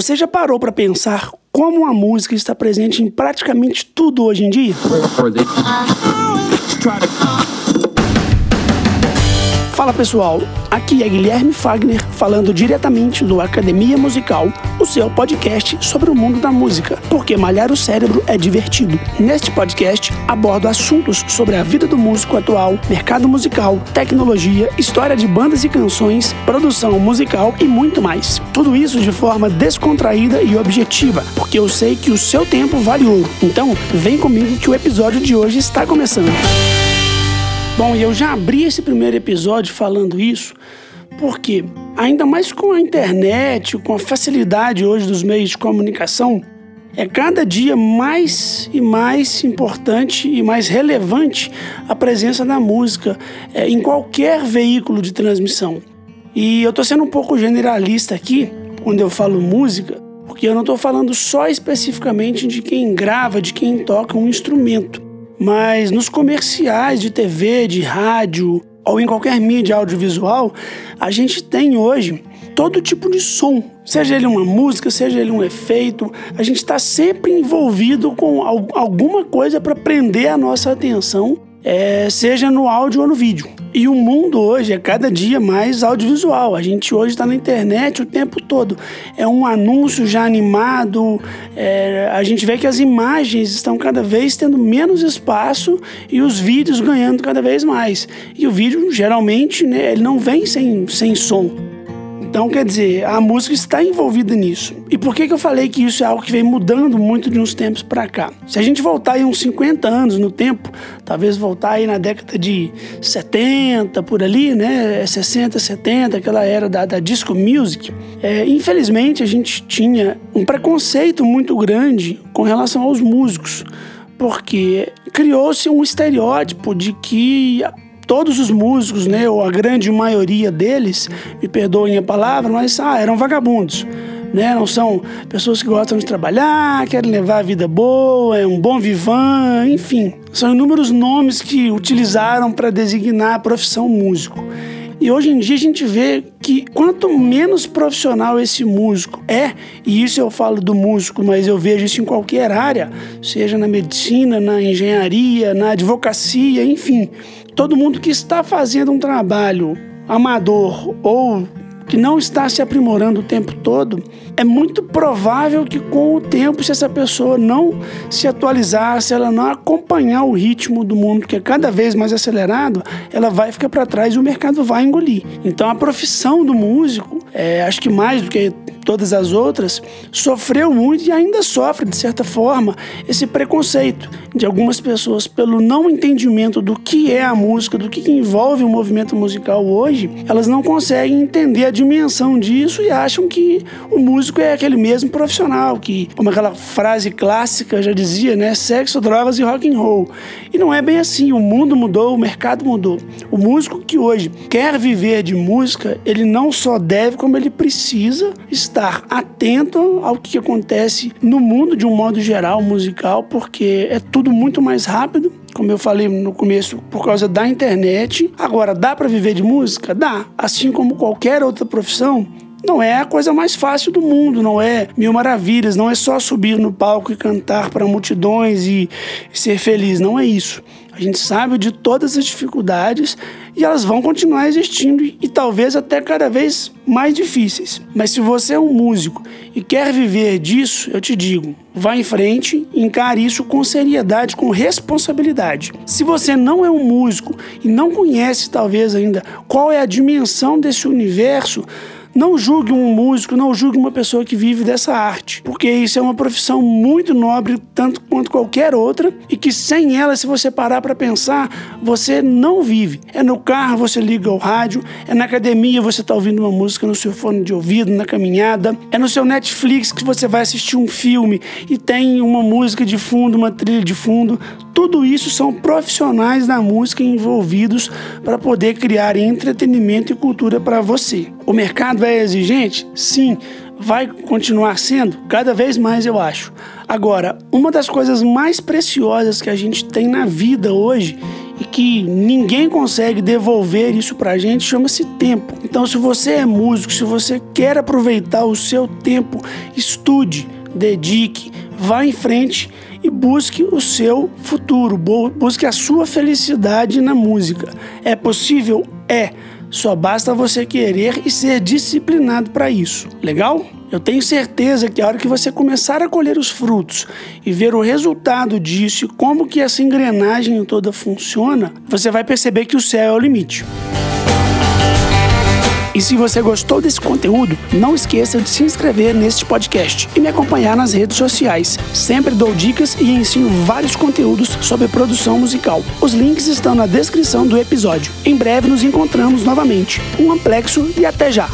Você já parou para pensar como a música está presente em praticamente tudo hoje em dia? Fala pessoal, aqui é Guilherme Fagner falando diretamente do Academia Musical, o seu podcast sobre o mundo da música, porque malhar o cérebro é divertido. Neste podcast abordo assuntos sobre a vida do músico atual, mercado musical, tecnologia, história de bandas e canções, produção musical e muito mais. Tudo isso de forma descontraída e objetiva, porque eu sei que o seu tempo vale ouro. Então, vem comigo que o episódio de hoje está começando. Bom, e eu já abri esse primeiro episódio falando isso, porque ainda mais com a internet, com a facilidade hoje dos meios de comunicação, é cada dia mais e mais importante e mais relevante a presença da música é, em qualquer veículo de transmissão. E eu estou sendo um pouco generalista aqui quando eu falo música, porque eu não estou falando só especificamente de quem grava, de quem toca um instrumento. Mas nos comerciais de TV, de rádio ou em qualquer mídia audiovisual, a gente tem hoje todo tipo de som, seja ele uma música, seja ele um efeito, a gente está sempre envolvido com alguma coisa para prender a nossa atenção, é, seja no áudio ou no vídeo. E o mundo hoje é cada dia mais audiovisual. A gente hoje está na internet o tempo todo. É um anúncio já animado. É, a gente vê que as imagens estão cada vez tendo menos espaço e os vídeos ganhando cada vez mais. E o vídeo, geralmente, né, ele não vem sem, sem som. Então, quer dizer, a música está envolvida nisso. E por que, que eu falei que isso é algo que vem mudando muito de uns tempos para cá? Se a gente voltar aí uns 50 anos no tempo, talvez voltar aí na década de 70, por ali, né? 60, 70, aquela era da, da disco music, é, infelizmente a gente tinha um preconceito muito grande com relação aos músicos porque criou-se um estereótipo de que todos os músicos, né, ou a grande maioria deles, me perdoem a palavra, mas ah, eram vagabundos. Né? Não são pessoas que gostam de trabalhar, querem levar a vida boa, é um bom vivan, enfim. São inúmeros nomes que utilizaram para designar a profissão músico. E hoje em dia a gente vê que quanto menos profissional esse músico é, e isso eu falo do músico, mas eu vejo isso em qualquer área, seja na medicina, na engenharia, na advocacia, enfim todo mundo que está fazendo um trabalho amador ou que não está se aprimorando o tempo todo, é muito provável que com o tempo, se essa pessoa não se atualizar, se ela não acompanhar o ritmo do mundo que é cada vez mais acelerado, ela vai ficar para trás e o mercado vai engolir. Então a profissão do músico, é, acho que mais do que todas as outras, sofreu muito e ainda sofre, de certa forma, esse preconceito de algumas pessoas pelo não entendimento do que é a música, do que envolve o movimento musical hoje, elas não conseguem entender a dimensão disso e acham que o músico é aquele mesmo profissional, que, como aquela frase clássica já dizia, né, sexo, drogas e rock and roll. E não é bem assim, o mundo mudou, o mercado mudou. O músico que hoje quer viver de música, ele não só deve, como ele precisa estar estar atento ao que acontece no mundo de um modo geral musical, porque é tudo muito mais rápido, como eu falei no começo, por causa da internet. Agora, dá para viver de música? Dá. Assim como qualquer outra profissão, não é a coisa mais fácil do mundo, não é mil maravilhas, não é só subir no palco e cantar para multidões e ser feliz, não é isso. A gente sabe de todas as dificuldades e elas vão continuar existindo e talvez até cada vez mais difíceis. Mas se você é um músico e quer viver disso, eu te digo, vá em frente encare isso com seriedade, com responsabilidade. Se você não é um músico e não conhece talvez ainda qual é a dimensão desse universo, não julgue um músico, não julgue uma pessoa que vive dessa arte, porque isso é uma profissão muito nobre, tanto quanto qualquer outra, e que sem ela, se você parar para pensar, você não vive. É no carro, você liga o rádio, é na academia, você está ouvindo uma música no seu fone de ouvido, na caminhada, é no seu Netflix que você vai assistir um filme e tem uma música de fundo, uma trilha de fundo. Tudo isso são profissionais da música envolvidos para poder criar entretenimento e cultura para você. O mercado é exigente? Sim, vai continuar sendo cada vez mais, eu acho. Agora, uma das coisas mais preciosas que a gente tem na vida hoje e que ninguém consegue devolver isso pra gente chama-se tempo. Então, se você é músico, se você quer aproveitar o seu tempo, estude, dedique, vá em frente e busque o seu futuro, busque a sua felicidade na música. É possível? É. Só basta você querer e ser disciplinado para isso. Legal? Eu tenho certeza que a hora que você começar a colher os frutos e ver o resultado disso como que essa engrenagem toda funciona, você vai perceber que o céu é o limite. E se você gostou desse conteúdo, não esqueça de se inscrever neste podcast e me acompanhar nas redes sociais. Sempre dou dicas e ensino vários conteúdos sobre produção musical. Os links estão na descrição do episódio. Em breve nos encontramos novamente. Um amplexo e até já!